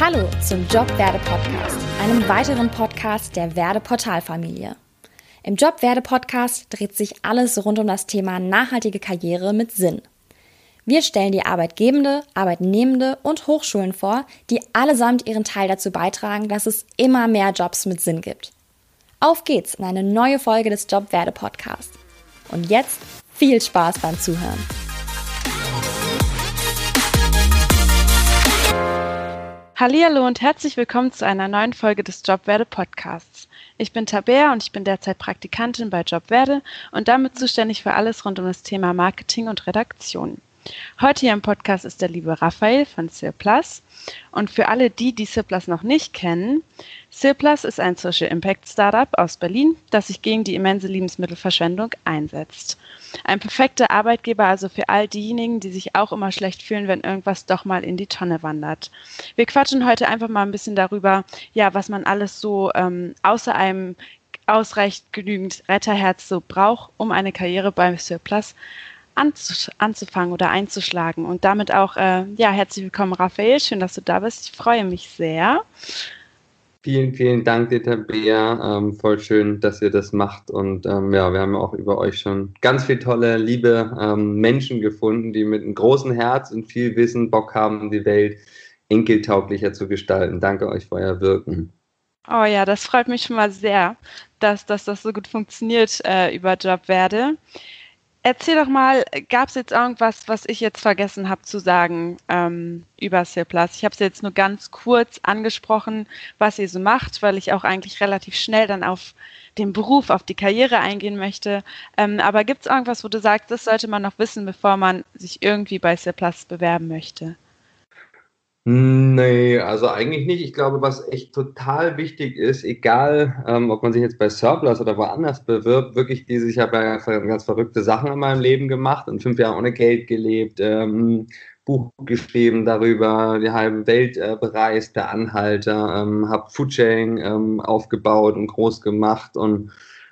Hallo zum Jobwerde Podcast, einem weiteren Podcast der Werde Portalfamilie. Im Jobwerde Podcast dreht sich alles rund um das Thema nachhaltige Karriere mit Sinn. Wir stellen die Arbeitgebende, Arbeitnehmende und Hochschulen vor, die allesamt ihren Teil dazu beitragen, dass es immer mehr Jobs mit Sinn gibt. Auf geht's in eine neue Folge des Jobwerde Podcasts. Und jetzt viel Spaß beim Zuhören. Hallo und herzlich willkommen zu einer neuen Folge des Jobwerde Podcasts. Ich bin Tabea und ich bin derzeit Praktikantin bei Jobwerde und damit zuständig für alles rund um das Thema Marketing und Redaktion. Heute hier im Podcast ist der liebe Raphael von Cirplus. Und für alle die, die Cirplus noch nicht kennen, Cirplus ist ein Social Impact Startup aus Berlin, das sich gegen die immense Lebensmittelverschwendung einsetzt. Ein perfekter Arbeitgeber also für all diejenigen, die sich auch immer schlecht fühlen, wenn irgendwas doch mal in die Tonne wandert. Wir quatschen heute einfach mal ein bisschen darüber, ja, was man alles so ähm, außer einem ausreichend genügend Retterherz so braucht, um eine Karriere beim Surplus anzufangen oder einzuschlagen. Und damit auch, äh, ja, herzlich willkommen, Raphael. Schön, dass du da bist. Ich freue mich sehr. Vielen, vielen Dank, Dieter Bea. Ähm, voll schön, dass ihr das macht. Und ähm, ja, wir haben auch über euch schon ganz viele tolle, liebe ähm, Menschen gefunden, die mit einem großen Herz und viel Wissen Bock haben, die Welt enkeltauglicher zu gestalten. Danke euch für euer Wirken. Oh ja, das freut mich schon mal sehr, dass, dass das so gut funktioniert äh, über Jobwerde. Erzähl doch mal, gab es jetzt irgendwas, was ich jetzt vergessen habe zu sagen ähm, über Plus? Ich habe es jetzt nur ganz kurz angesprochen, was ihr so macht, weil ich auch eigentlich relativ schnell dann auf den Beruf, auf die Karriere eingehen möchte. Ähm, aber gibt es irgendwas, wo du sagst, das sollte man noch wissen, bevor man sich irgendwie bei Plus bewerben möchte? Nee, also eigentlich nicht. Ich glaube, was echt total wichtig ist, egal ähm, ob man sich jetzt bei Surplus oder woanders bewirbt, wirklich diese, ich habe ja ganz verrückte Sachen in meinem Leben gemacht und fünf Jahre ohne Geld gelebt, ähm, Buch geschrieben darüber, die halbe Welt äh, bereist, der Anhalter, ähm, habe Foodsharing ähm, aufgebaut und groß gemacht und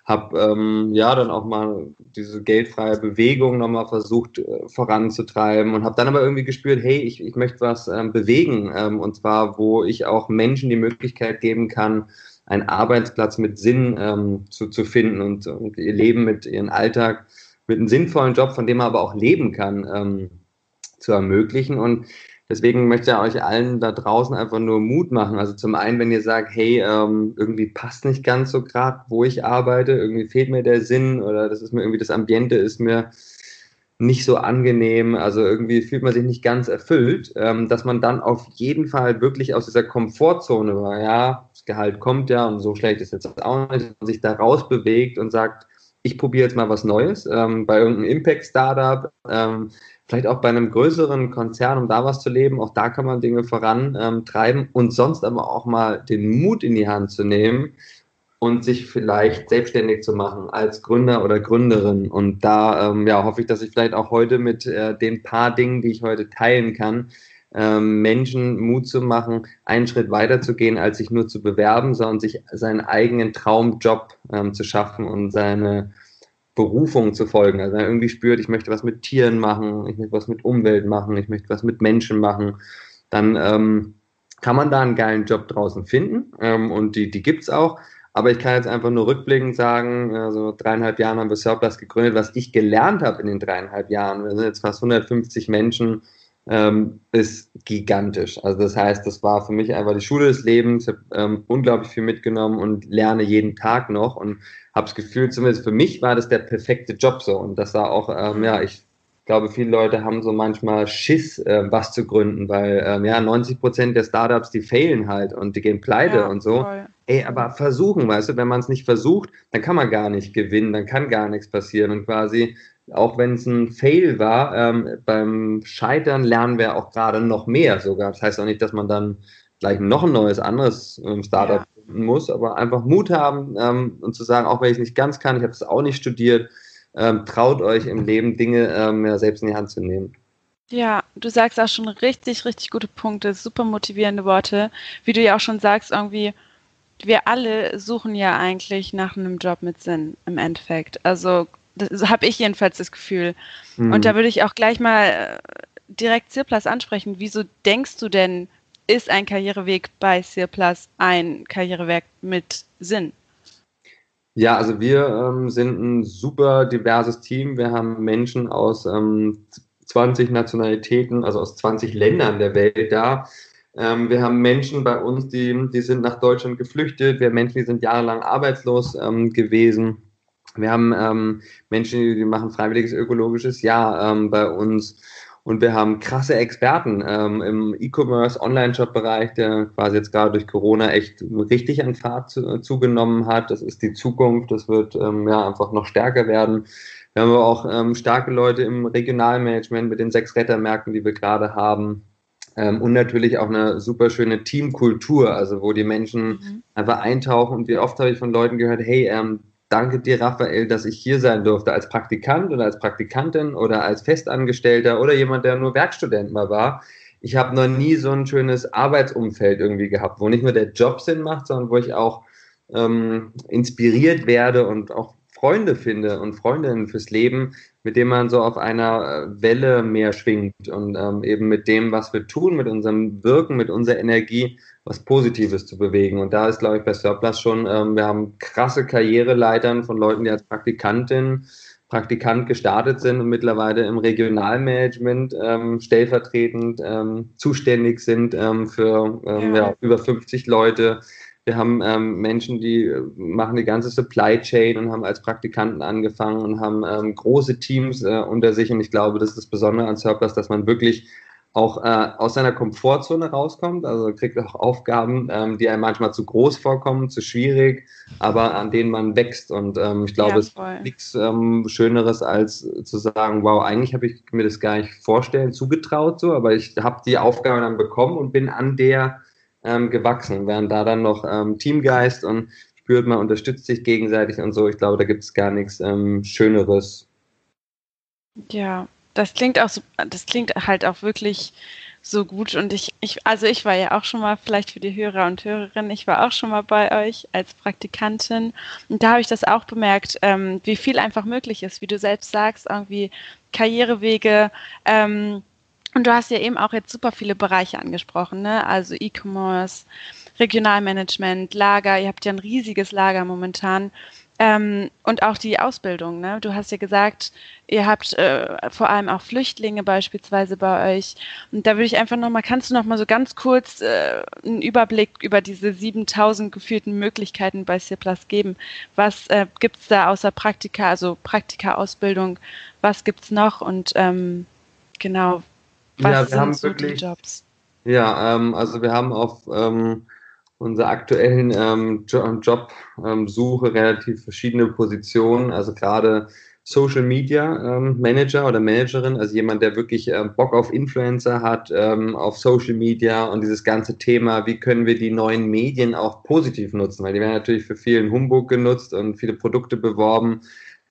habe ähm, ja dann auch mal diese geldfreie Bewegung nochmal versucht äh, voranzutreiben und habe dann aber irgendwie gespürt, hey, ich, ich möchte was ähm, bewegen ähm, und zwar, wo ich auch Menschen die Möglichkeit geben kann, einen Arbeitsplatz mit Sinn ähm, zu, zu finden und, und ihr Leben mit ihren Alltag mit einem sinnvollen Job, von dem man aber auch leben kann, ähm, zu ermöglichen. Und Deswegen möchte ich euch allen da draußen einfach nur Mut machen. Also zum einen, wenn ihr sagt, hey, ähm, irgendwie passt nicht ganz so gerade, wo ich arbeite, irgendwie fehlt mir der Sinn oder das ist mir irgendwie das Ambiente ist mir nicht so angenehm, also irgendwie fühlt man sich nicht ganz erfüllt, ähm, dass man dann auf jeden Fall wirklich aus dieser Komfortzone war, ja, das Gehalt kommt ja und so schlecht ist jetzt auch nicht, sich da rausbewegt und sagt, ich probiere jetzt mal was Neues ähm, bei irgendeinem Impact-Startup, ähm, vielleicht auch bei einem größeren Konzern, um da was zu leben. Auch da kann man Dinge vorantreiben ähm, und sonst aber auch mal den Mut in die Hand zu nehmen und sich vielleicht selbstständig zu machen als Gründer oder Gründerin. Und da ähm, ja, hoffe ich, dass ich vielleicht auch heute mit äh, den paar Dingen, die ich heute teilen kann, ähm, Menschen Mut zu machen, einen Schritt weiter zu gehen, als sich nur zu bewerben, sondern sich seinen eigenen Traumjob ähm, zu schaffen und seine Berufung zu folgen. Also wenn er irgendwie spürt, ich möchte was mit Tieren machen, ich möchte was mit Umwelt machen, ich möchte was mit Menschen machen, dann ähm, kann man da einen geilen Job draußen finden ähm, und die, die gibt es auch. Aber ich kann jetzt einfach nur rückblickend sagen, also dreieinhalb Jahren haben wir Surplus gegründet. Was ich gelernt habe in den dreieinhalb Jahren, wir sind jetzt fast 150 Menschen, ähm, ist gigantisch. Also das heißt, das war für mich einfach die Schule des Lebens. Ich habe ähm, unglaublich viel mitgenommen und lerne jeden Tag noch und habe das Gefühl, zumindest für mich war das der perfekte Job so. Und das war auch, ähm, ja, ich glaube, viele Leute haben so manchmal Schiss, äh, was zu gründen, weil ähm, ja, 90 Prozent der Startups, die failen halt und die gehen pleite ja, und so. Voll. Ey, aber versuchen, weißt du, wenn man es nicht versucht, dann kann man gar nicht gewinnen, dann kann gar nichts passieren und quasi auch wenn es ein Fail war, ähm, beim Scheitern lernen wir auch gerade noch mehr sogar. Das heißt auch nicht, dass man dann gleich noch ein neues, anderes ähm, Startup ja. finden muss, aber einfach Mut haben ähm, und zu sagen, auch wenn ich es nicht ganz kann, ich habe es auch nicht studiert, ähm, traut euch im Leben Dinge ähm, selbst in die Hand zu nehmen. Ja, du sagst auch schon richtig, richtig gute Punkte, super motivierende Worte. Wie du ja auch schon sagst, irgendwie, wir alle suchen ja eigentlich nach einem Job mit Sinn im Endeffekt. Also das habe ich jedenfalls das Gefühl. Mhm. Und da würde ich auch gleich mal äh, direkt Zirplas ansprechen. Wieso denkst du denn, ist ein Karriereweg bei Plus ein Karriereweg mit Sinn? Ja, also wir ähm, sind ein super diverses Team. Wir haben Menschen aus ähm, 20 Nationalitäten, also aus 20 Ländern der Welt da. Ähm, wir haben Menschen bei uns, die, die sind nach Deutschland geflüchtet. Wir haben Menschen, die sind jahrelang arbeitslos ähm, gewesen. Wir haben ähm, Menschen, die, die, machen freiwilliges ökologisches Jahr ähm, bei uns. Und wir haben krasse Experten ähm, im E-Commerce, Online-Shop-Bereich, der quasi jetzt gerade durch Corona echt richtig an Fahrt zu, zugenommen hat. Das ist die Zukunft. Das wird ähm, ja einfach noch stärker werden. Wir haben aber auch ähm, starke Leute im Regionalmanagement mit den sechs Rettermärkten, die wir gerade haben. Ähm, und natürlich auch eine super schöne Teamkultur, also wo die Menschen mhm. einfach eintauchen. Und wie oft habe ich von Leuten gehört, hey, ähm, danke dir, Raphael, dass ich hier sein durfte als Praktikant oder als Praktikantin oder als Festangestellter oder jemand, der nur Werkstudent mal war. Ich habe noch nie so ein schönes Arbeitsumfeld irgendwie gehabt, wo nicht nur der Job Sinn macht, sondern wo ich auch ähm, inspiriert werde und auch Freunde finde und Freundinnen fürs Leben, mit denen man so auf einer äh, Welle mehr schwingt und ähm, eben mit dem, was wir tun, mit unserem Wirken, mit unserer Energie, was Positives zu bewegen. Und da ist, glaube ich, bei Surplus schon, ähm, wir haben krasse Karriereleitern von Leuten, die als Praktikantin, Praktikant gestartet sind und mittlerweile im Regionalmanagement ähm, stellvertretend ähm, zuständig sind ähm, für ähm, ja. Ja, über 50 Leute wir haben ähm, Menschen, die äh, machen die ganze Supply Chain und haben als Praktikanten angefangen und haben große Teams äh, unter sich. Und ich glaube, das ist das Besondere an Surplus, dass man wirklich auch äh, aus seiner Komfortzone rauskommt. Also kriegt auch Aufgaben, ähm, die einem manchmal zu groß vorkommen, zu schwierig, aber an denen man wächst. Und ähm, ich glaube, ja, es gibt nichts ähm, Schöneres, als zu sagen, wow, eigentlich habe ich mir das gar nicht vorstellen, zugetraut so, aber ich habe die Aufgabe dann bekommen und bin an der ähm, gewachsen. Während da dann noch ähm, Teamgeist und spürt, man unterstützt sich gegenseitig und so. Ich glaube, da gibt es gar nichts ähm, Schöneres. Ja, das klingt auch so, das klingt halt auch wirklich so gut. Und ich, ich, also ich war ja auch schon mal, vielleicht für die Hörer und Hörerinnen, ich war auch schon mal bei euch als Praktikantin. Und da habe ich das auch bemerkt, ähm, wie viel einfach möglich ist, wie du selbst sagst, irgendwie Karrierewege, ähm, und du hast ja eben auch jetzt super viele Bereiche angesprochen, ne? Also E-Commerce, Regionalmanagement, Lager. Ihr habt ja ein riesiges Lager momentan. Ähm, und auch die Ausbildung. Ne? Du hast ja gesagt, ihr habt äh, vor allem auch Flüchtlinge beispielsweise bei euch. Und da würde ich einfach nochmal, kannst du nochmal so ganz kurz äh, einen Überblick über diese 7000 geführten Möglichkeiten bei CIRPLUS geben? Was äh, gibt es da außer Praktika, also Praktika-Ausbildung? Was gibt es noch? Und ähm, genau, was ja, wir sind haben so wirklich, die Jobs? Ja, ähm, also wir haben auf ähm, unserer aktuellen ähm, Jobsuche ähm, relativ verschiedene Positionen. Also gerade Social Media ähm, Manager oder Managerin, also jemand, der wirklich ähm, Bock auf Influencer hat, ähm, auf Social Media und dieses ganze Thema, wie können wir die neuen Medien auch positiv nutzen, weil die werden natürlich für vielen Humbug genutzt und viele Produkte beworben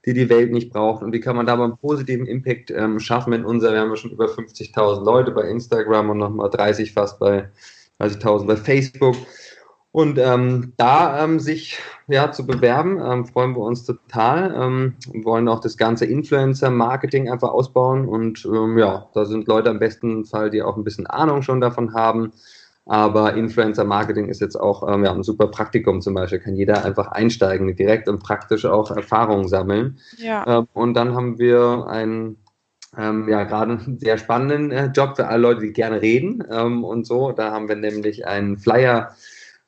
die die Welt nicht braucht. Und wie kann man da mal einen positiven Impact ähm, schaffen in unser, wir haben ja schon über 50.000 Leute bei Instagram und nochmal 30 fast bei 30.000 bei Facebook. Und ähm, da ähm, sich ja, zu bewerben, ähm, freuen wir uns total. Ähm, wollen auch das ganze Influencer-Marketing einfach ausbauen. Und ähm, ja, da sind Leute am besten Fall, die auch ein bisschen Ahnung schon davon haben. Aber Influencer-Marketing ist jetzt auch ähm, ja, ein super Praktikum zum Beispiel. Kann jeder einfach einsteigen, direkt und praktisch auch Erfahrungen sammeln. Ja. Und dann haben wir einen ähm, ja, gerade einen sehr spannenden äh, Job für alle Leute, die gerne reden ähm, und so. Da haben wir nämlich einen Flyer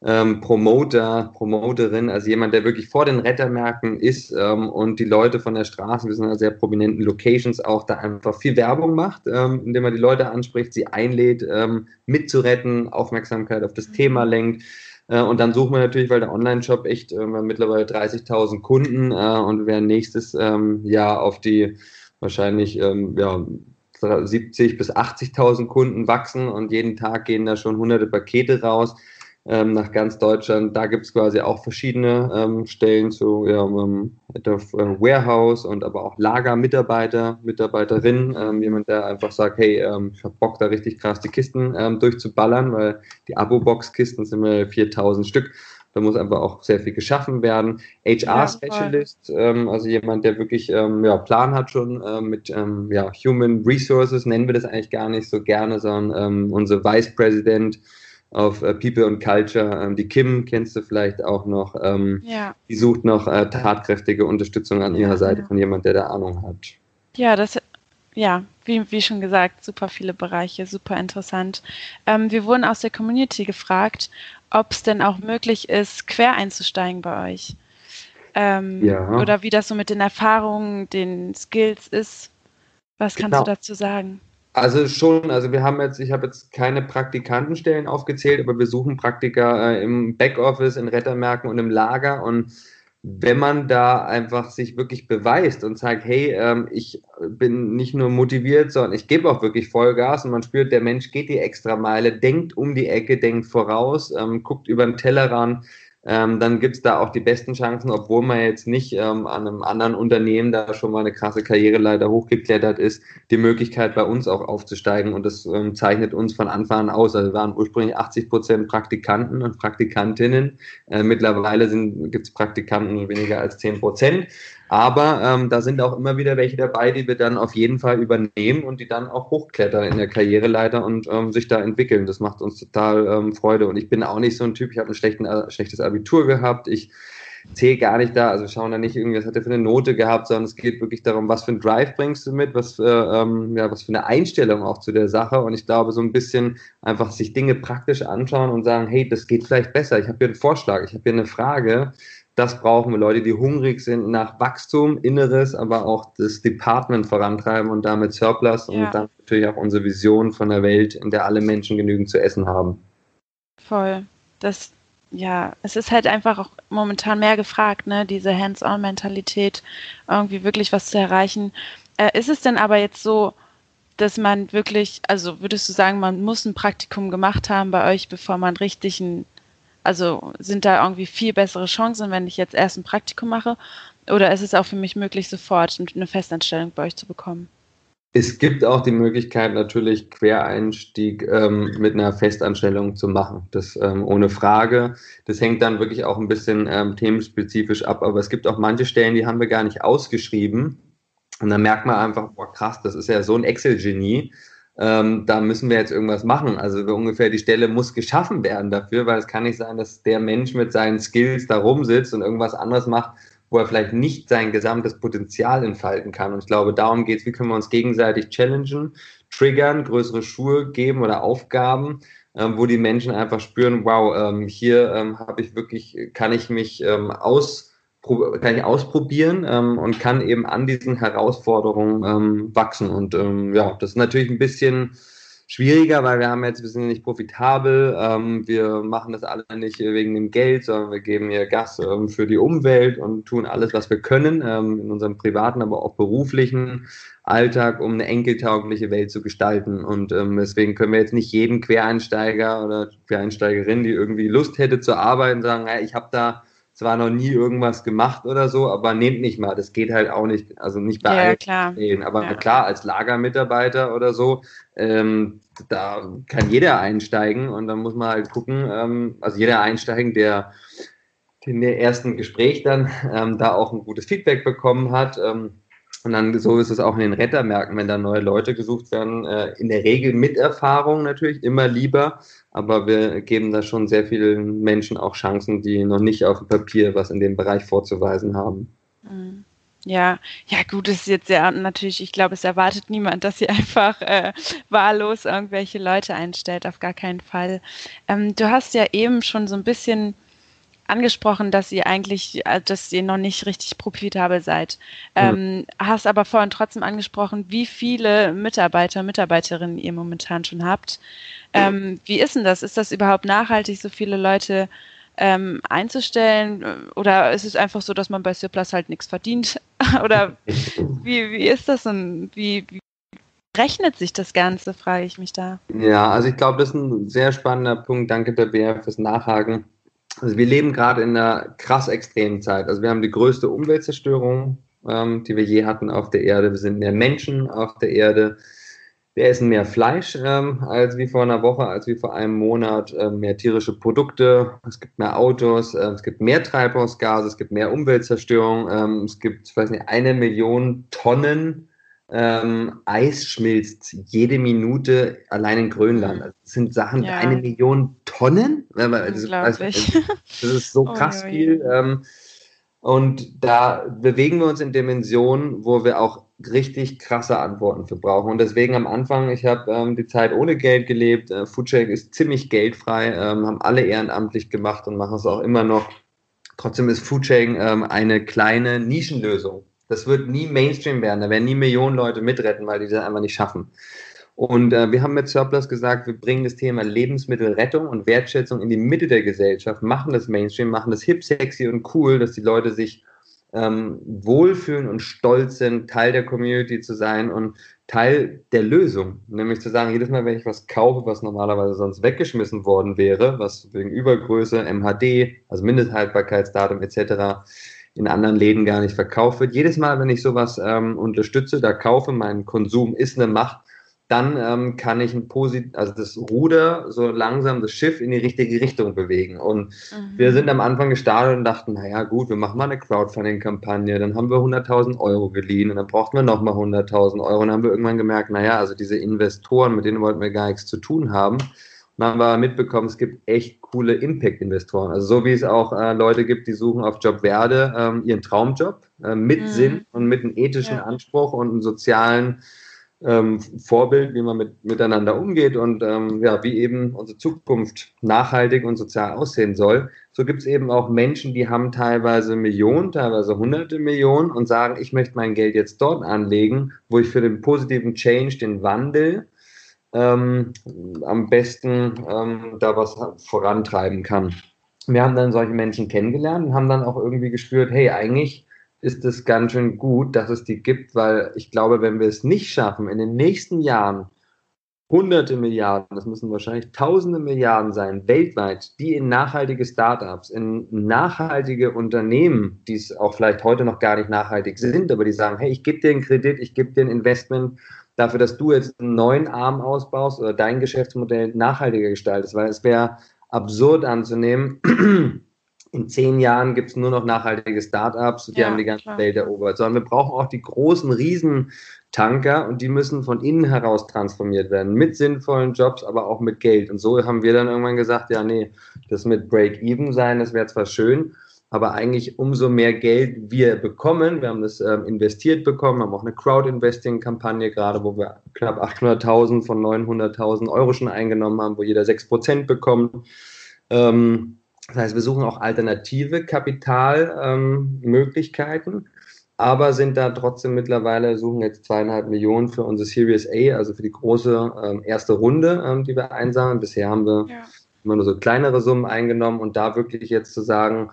ähm, Promoter, Promoterin, also jemand, der wirklich vor den Rettermärkten ist ähm, und die Leute von der Straße, wir sind in sehr prominenten Locations, auch da einfach viel Werbung macht, ähm, indem man die Leute anspricht, sie einlädt, ähm, mitzuretten, Aufmerksamkeit auf das mhm. Thema lenkt. Äh, und dann suchen wir natürlich, weil der Online-Shop echt, äh, wir haben mittlerweile 30.000 Kunden äh, und wir werden nächstes ähm, Jahr auf die wahrscheinlich ähm, ja, 70 bis 80.000 Kunden wachsen und jeden Tag gehen da schon hunderte Pakete raus ähm, nach ganz Deutschland. Da gibt es quasi auch verschiedene ähm, Stellen zu ja, ähm, äh, Warehouse und aber auch Lagermitarbeiter, Mitarbeiterinnen, ähm, jemand, der einfach sagt, hey, ähm, ich habe Bock da richtig krass die Kisten ähm, durchzuballern, weil die Abo-Box-Kisten sind mir 4000 Stück. Da muss einfach auch sehr viel geschaffen werden. HR-Specialist, ja, also jemand, der wirklich ja, Plan hat schon äh, mit ja, Human Resources, nennen wir das eigentlich gar nicht so gerne, sondern unser Vice President, auf äh, People und Culture. Ähm, die Kim kennst du vielleicht auch noch. Ähm, ja. Die sucht noch äh, tatkräftige Unterstützung an ihrer Seite ja. von jemand, der da Ahnung hat. Ja, das, ja, wie, wie schon gesagt, super viele Bereiche, super interessant. Ähm, wir wurden aus der Community gefragt, ob es denn auch möglich ist, quer einzusteigen bei euch. Ähm, ja. Oder wie das so mit den Erfahrungen, den Skills ist. Was kannst genau. du dazu sagen? Also schon, also wir haben jetzt, ich habe jetzt keine Praktikantenstellen aufgezählt, aber wir suchen Praktiker äh, im Backoffice, in Rettermärkten und im Lager. Und wenn man da einfach sich wirklich beweist und sagt, hey, ähm, ich bin nicht nur motiviert, sondern ich gebe auch wirklich Vollgas und man spürt, der Mensch geht die extra Meile, denkt um die Ecke, denkt voraus, ähm, guckt über den Tellerrand, ähm, dann gibt es da auch die besten Chancen, obwohl man jetzt nicht ähm, an einem anderen Unternehmen da schon mal eine krasse Karriereleiter hochgeklettert ist, die Möglichkeit bei uns auch aufzusteigen und das ähm, zeichnet uns von Anfang an aus. Also wir waren ursprünglich 80 Prozent Praktikanten und Praktikantinnen. Äh, mittlerweile gibt es Praktikanten weniger als 10 Prozent. Aber ähm, da sind auch immer wieder welche dabei, die wir dann auf jeden Fall übernehmen und die dann auch hochklettern in der Karriereleiter und ähm, sich da entwickeln. Das macht uns total ähm, Freude. Und ich bin auch nicht so ein Typ, ich habe ein äh, schlechtes Abitur gehabt. Ich zähle gar nicht da, also schauen da nicht irgendwie, was hat er für eine Note gehabt, sondern es geht wirklich darum, was für ein Drive bringst du mit, was für, ähm, ja, was für eine Einstellung auch zu der Sache. Und ich glaube, so ein bisschen einfach sich Dinge praktisch anschauen und sagen, hey, das geht vielleicht besser. Ich habe hier einen Vorschlag, ich habe hier eine Frage das brauchen wir Leute, die hungrig sind nach Wachstum, Inneres, aber auch das Department vorantreiben und damit Surplus ja. und dann natürlich auch unsere Vision von der Welt, in der alle Menschen genügend zu essen haben. Voll. Das, ja, es ist halt einfach auch momentan mehr gefragt, ne, diese Hands-on-Mentalität, irgendwie wirklich was zu erreichen. Äh, ist es denn aber jetzt so, dass man wirklich, also würdest du sagen, man muss ein Praktikum gemacht haben bei euch, bevor man richtig ein also sind da irgendwie viel bessere Chancen, wenn ich jetzt erst ein Praktikum mache? Oder ist es auch für mich möglich, sofort eine Festanstellung bei euch zu bekommen? Es gibt auch die Möglichkeit, natürlich Quereinstieg ähm, mit einer Festanstellung zu machen. Das ähm, ohne Frage. Das hängt dann wirklich auch ein bisschen ähm, themenspezifisch ab. Aber es gibt auch manche Stellen, die haben wir gar nicht ausgeschrieben. Und dann merkt man einfach, boah, krass, das ist ja so ein Excel-Genie ähm, da müssen wir jetzt irgendwas machen. Also ungefähr die Stelle muss geschaffen werden dafür, weil es kann nicht sein, dass der Mensch mit seinen Skills da rumsitzt und irgendwas anderes macht, wo er vielleicht nicht sein gesamtes Potenzial entfalten kann. Und ich glaube, darum geht es, wie können wir uns gegenseitig challengen, triggern, größere Schuhe geben oder Aufgaben, ähm, wo die Menschen einfach spüren, wow, ähm, hier ähm, habe ich wirklich, kann ich mich ähm, aus kann ich ausprobieren ähm, und kann eben an diesen Herausforderungen ähm, wachsen. Und ähm, ja, das ist natürlich ein bisschen schwieriger, weil wir haben jetzt, wir sind nicht profitabel, ähm, wir machen das alle nicht wegen dem Geld, sondern wir geben hier Gas ähm, für die Umwelt und tun alles, was wir können, ähm, in unserem privaten, aber auch beruflichen Alltag, um eine enkeltaugliche Welt zu gestalten. Und deswegen können wir jetzt nicht jeden Quereinsteiger oder Quereinsteigerin, die irgendwie Lust hätte zu arbeiten, sagen, hey, ich habe da zwar noch nie irgendwas gemacht oder so, aber nehmt nicht mal. Das geht halt auch nicht, also nicht bei ja, allen klar. Stellen. Aber ja. klar, als Lagermitarbeiter oder so, ähm, da kann jeder einsteigen und dann muss man halt gucken, ähm, also jeder einsteigen, der in der ersten Gespräch dann ähm, da auch ein gutes Feedback bekommen hat. Ähm, und dann so ist es auch in den Rettermärkten, wenn da neue Leute gesucht werden, äh, in der Regel mit Erfahrung natürlich, immer lieber. Aber wir geben da schon sehr vielen Menschen auch Chancen, die noch nicht auf dem Papier was in dem Bereich vorzuweisen haben. Mhm. Ja, ja gut, ist jetzt ja natürlich, ich glaube, es erwartet niemand, dass sie einfach äh, wahllos irgendwelche Leute einstellt, auf gar keinen Fall. Ähm, du hast ja eben schon so ein bisschen angesprochen, dass ihr eigentlich, äh, dass ihr noch nicht richtig profitabel seid. Ähm, mhm. Hast aber vorhin trotzdem angesprochen, wie viele Mitarbeiter, Mitarbeiterinnen ihr momentan schon habt. Ähm, wie ist denn das? Ist das überhaupt nachhaltig, so viele Leute ähm, einzustellen? Oder ist es einfach so, dass man bei Surplus halt nichts verdient? Oder wie, wie ist das und wie, wie rechnet sich das Ganze, frage ich mich da. Ja, also ich glaube, das ist ein sehr spannender Punkt. Danke der BR fürs Nachhaken. Also wir leben gerade in einer krass extremen Zeit. Also wir haben die größte Umweltzerstörung, ähm, die wir je hatten auf der Erde. Wir sind mehr Menschen auf der Erde. Wir essen mehr Fleisch ähm, als wie vor einer Woche, als wie vor einem Monat, äh, mehr tierische Produkte, es gibt mehr Autos, äh, es gibt mehr Treibhausgase, es gibt mehr Umweltzerstörung, ähm, es gibt, ich weiß nicht, eine Million Tonnen ähm, Eis schmilzt jede Minute allein in Grönland. Also das sind Sachen, ja. eine Million Tonnen. Das, das, das ist so krass oh, viel. Ähm, und da bewegen wir uns in Dimensionen, wo wir auch richtig krasse Antworten für brauchen. Und deswegen am Anfang, ich habe ähm, die Zeit ohne Geld gelebt. Äh, Foodshake ist ziemlich geldfrei, ähm, haben alle ehrenamtlich gemacht und machen es auch immer noch. Trotzdem ist Foodshake ähm, eine kleine Nischenlösung. Das wird nie Mainstream werden. Da werden nie Millionen Leute mitretten, weil die das einfach nicht schaffen. Und äh, wir haben mit Surplus gesagt, wir bringen das Thema Lebensmittelrettung und Wertschätzung in die Mitte der Gesellschaft, machen das Mainstream, machen das hip, sexy und cool, dass die Leute sich ähm, wohlfühlen und stolz sind, Teil der Community zu sein und Teil der Lösung. Nämlich zu sagen, jedes Mal, wenn ich was kaufe, was normalerweise sonst weggeschmissen worden wäre, was wegen Übergröße, MHD, also Mindesthaltbarkeitsdatum etc., in anderen Läden gar nicht verkauft wird. Jedes Mal, wenn ich sowas ähm, unterstütze, da kaufe, mein Konsum ist eine Macht, dann ähm, kann ich ein Posit also das Ruder so langsam das Schiff in die richtige Richtung bewegen. Und mhm. wir sind am Anfang gestartet und dachten, naja gut, wir machen mal eine Crowdfunding-Kampagne, dann haben wir 100.000 Euro geliehen und dann brauchten wir nochmal 100.000 Euro und dann haben wir irgendwann gemerkt, naja, also diese Investoren, mit denen wollten wir gar nichts zu tun haben. Haben wir mitbekommen, es gibt echt coole Impact-Investoren. Also so wie es auch äh, Leute gibt, die suchen auf Jobwerde ähm, ihren Traumjob äh, mit mhm. Sinn und mit einem ethischen ja. Anspruch und einem sozialen ähm, Vorbild, wie man mit, miteinander umgeht und ähm, ja, wie eben unsere Zukunft nachhaltig und sozial aussehen soll. So gibt es eben auch Menschen, die haben teilweise Millionen, teilweise hunderte Millionen und sagen, ich möchte mein Geld jetzt dort anlegen, wo ich für den positiven Change, den Wandel, ähm, am besten ähm, da was vorantreiben kann. Wir haben dann solche Menschen kennengelernt und haben dann auch irgendwie gespürt, hey, eigentlich ist es ganz schön gut, dass es die gibt, weil ich glaube, wenn wir es nicht schaffen, in den nächsten Jahren hunderte Milliarden, das müssen wahrscheinlich tausende Milliarden sein, weltweit, die in nachhaltige Startups, in nachhaltige Unternehmen, die es auch vielleicht heute noch gar nicht nachhaltig sind, aber die sagen, hey, ich gebe dir einen Kredit, ich gebe dir ein Investment dafür, dass du jetzt einen neuen Arm ausbaust oder dein Geschäftsmodell nachhaltiger gestaltest, weil es wäre absurd anzunehmen, in zehn Jahren gibt es nur noch nachhaltige Startups, die ja, haben die ganze klar. Welt erobert, sondern wir brauchen auch die großen Riesentanker und die müssen von innen heraus transformiert werden, mit sinnvollen Jobs, aber auch mit Geld. Und so haben wir dann irgendwann gesagt, ja, nee, das mit Break-Even sein, das wäre zwar schön, aber eigentlich umso mehr Geld wir bekommen, wir haben das ähm, investiert bekommen, haben auch eine Crowd-Investing-Kampagne gerade, wo wir knapp 800.000 von 900.000 Euro schon eingenommen haben, wo jeder 6% bekommt. Ähm, das heißt, wir suchen auch alternative Kapitalmöglichkeiten, ähm, aber sind da trotzdem mittlerweile, suchen jetzt zweieinhalb Millionen für unsere Series A, also für die große ähm, erste Runde, ähm, die wir einsammeln. Bisher haben wir ja. immer nur so kleinere Summen eingenommen und da wirklich jetzt zu sagen,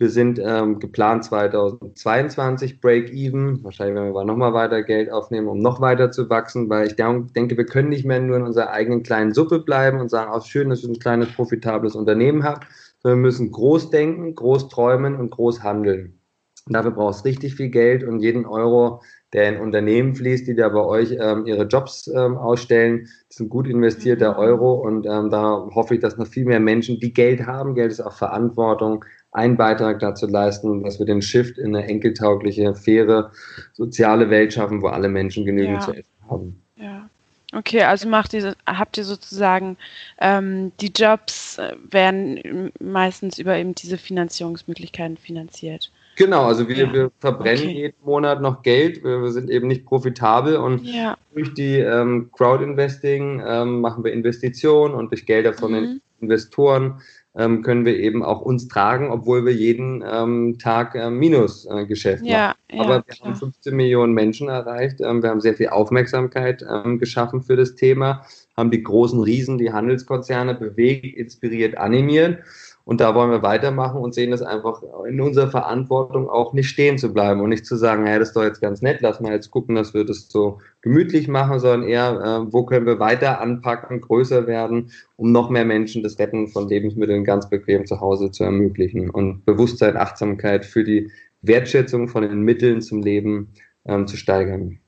wir sind ähm, geplant 2022 Break-Even. Wahrscheinlich werden wir aber nochmal weiter Geld aufnehmen, um noch weiter zu wachsen, weil ich denke, wir können nicht mehr nur in unserer eigenen kleinen Suppe bleiben und sagen, auch schön, dass ich ein kleines, profitables Unternehmen habe, wir müssen groß denken, groß träumen und groß handeln. Und dafür brauchst du richtig viel Geld und jeden Euro, der in Unternehmen fließt, die da bei euch ähm, ihre Jobs ähm, ausstellen, ist ein gut investierter mhm. Euro und ähm, da hoffe ich, dass noch viel mehr Menschen, die Geld haben, Geld ist auch Verantwortung, einen Beitrag dazu leisten, dass wir den Shift in eine enkeltaugliche, faire, soziale Welt schaffen, wo alle Menschen genügend ja. zu essen haben. Ja. Okay, also macht ihr, habt ihr sozusagen ähm, die Jobs äh, werden meistens über eben diese Finanzierungsmöglichkeiten finanziert. Genau, also wir, ja. wir verbrennen okay. jeden Monat noch Geld, wir, wir, sind eben nicht profitabel und ja. durch die ähm, Crowd-Investing ähm, machen wir Investitionen und durch Gelder von mhm. den Investoren ähm, können wir eben auch uns tragen, obwohl wir jeden ähm, Tag äh, Minusgeschäft äh, machen. Ja, Aber wir klar. haben 15 Millionen Menschen erreicht. Ähm, wir haben sehr viel Aufmerksamkeit ähm, geschaffen für das Thema, haben die großen Riesen, die Handelskonzerne bewegt, inspiriert, animiert. Und da wollen wir weitermachen und sehen es einfach in unserer Verantwortung auch nicht stehen zu bleiben und nicht zu sagen, ja, das ist doch jetzt ganz nett, lass mal jetzt gucken, dass wir das so gemütlich machen, sondern eher, äh, wo können wir weiter anpacken, größer werden, um noch mehr Menschen das Retten von Lebensmitteln ganz bequem zu Hause zu ermöglichen und Bewusstsein, Achtsamkeit für die Wertschätzung von den Mitteln zum Leben ähm, zu steigern.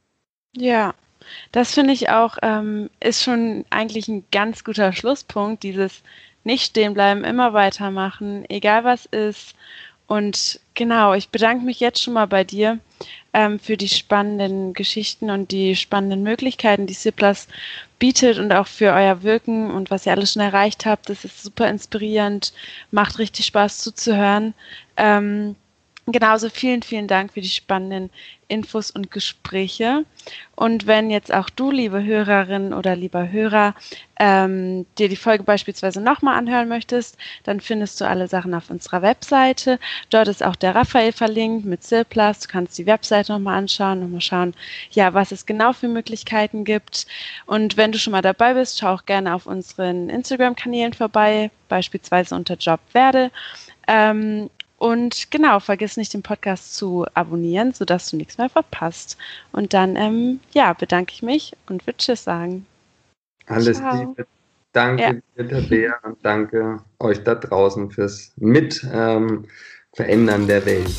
Ja, das finde ich auch, ähm, ist schon eigentlich ein ganz guter Schlusspunkt, dieses nicht stehen bleiben, immer weitermachen, egal was ist Und genau, ich bedanke mich jetzt schon mal bei dir ähm, für die spannenden Geschichten und die spannenden Möglichkeiten, die Ziplas bietet und auch für euer Wirken und was ihr alles schon erreicht habt. Das ist super inspirierend, macht richtig Spaß zuzuhören. Ähm, Genauso vielen, vielen Dank für die spannenden Infos und Gespräche. Und wenn jetzt auch du, liebe Hörerin oder lieber Hörer, ähm, dir die Folge beispielsweise nochmal anhören möchtest, dann findest du alle Sachen auf unserer Webseite. Dort ist auch der Raphael verlinkt mit Silplus. Du kannst die Webseite nochmal anschauen, nochmal schauen, ja, was es genau für Möglichkeiten gibt. Und wenn du schon mal dabei bist, schau auch gerne auf unseren Instagram-Kanälen vorbei, beispielsweise unter Jobwerde. Ähm, und genau, vergiss nicht, den Podcast zu abonnieren, sodass du nichts mehr verpasst. Und dann, ähm, ja, bedanke ich mich und würde Tschüss sagen. Alles Ciao. Liebe. Danke ja. dir, Tabea, und danke euch da draußen fürs Mit ähm, Verändern der Welt.